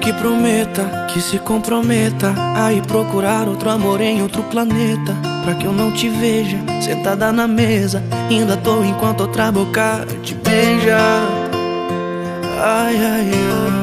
que prometa, que se comprometa a ir procurar outro amor em outro planeta. Pra que eu não te veja sentada na mesa, ainda tô enquanto outra boca te beija. Ai, ai, ai.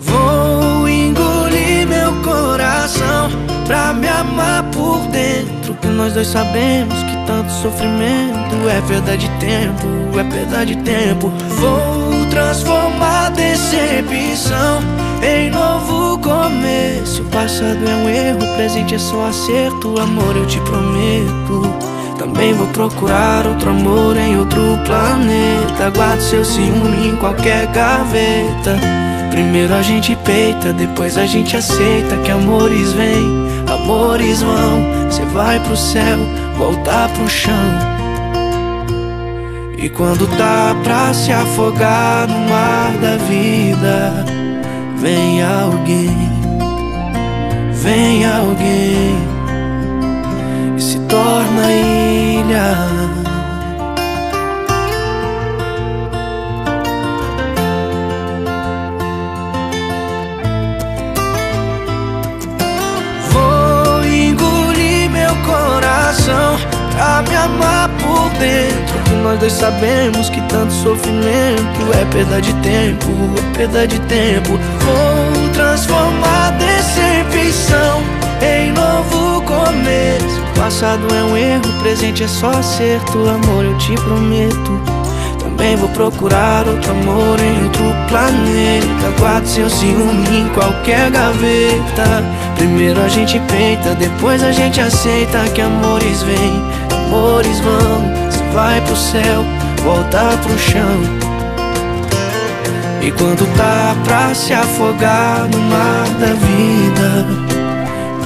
Vou engolir meu coração pra me amar por dentro. Que nós dois sabemos que tanto sofrimento é perda de tempo, é perda de tempo. Vou transformar decepção em novo começo. O passado é um erro, o presente é só acerto. Amor, eu te prometo. Também vou procurar outro amor em outro planeta. Guardo seu ciúme em qualquer gaveta. Primeiro a gente peita, depois a gente aceita que amores vêm, amores vão. Você vai pro céu, voltar pro chão. E quando tá pra se afogar no mar da vida, vem alguém, vem alguém e se torna ilha. Vou engolir meu coração pra me amar por dentro. Nós dois sabemos que tanto sofrimento é perda de tempo, é perda de tempo. Vou transformar decepção em novo começo. Passado é um erro, presente é só acerto. Amor, eu te prometo. Também vou procurar outro amor em outro planeta. Guardo seu ciúme em qualquer gaveta. Primeiro a gente peita, depois a gente aceita que amores vêm, amores vão. Vai pro céu, volta pro chão. E quando tá pra se afogar no mar da vida,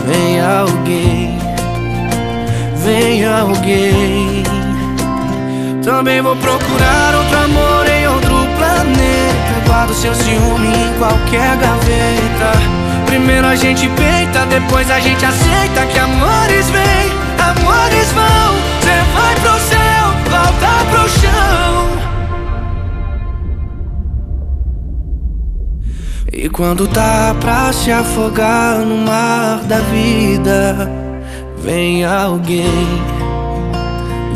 vem alguém, vem alguém. Também vou procurar outro amor em outro planeta. Guardo seu ciúme em qualquer gaveta. Primeiro a gente peita, depois a gente aceita que amores vêm, E quando tá pra se afogar no mar da vida, vem alguém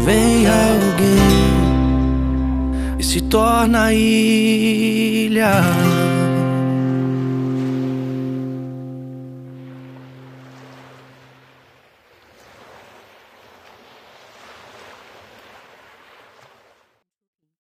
vem alguém e se torna ilha.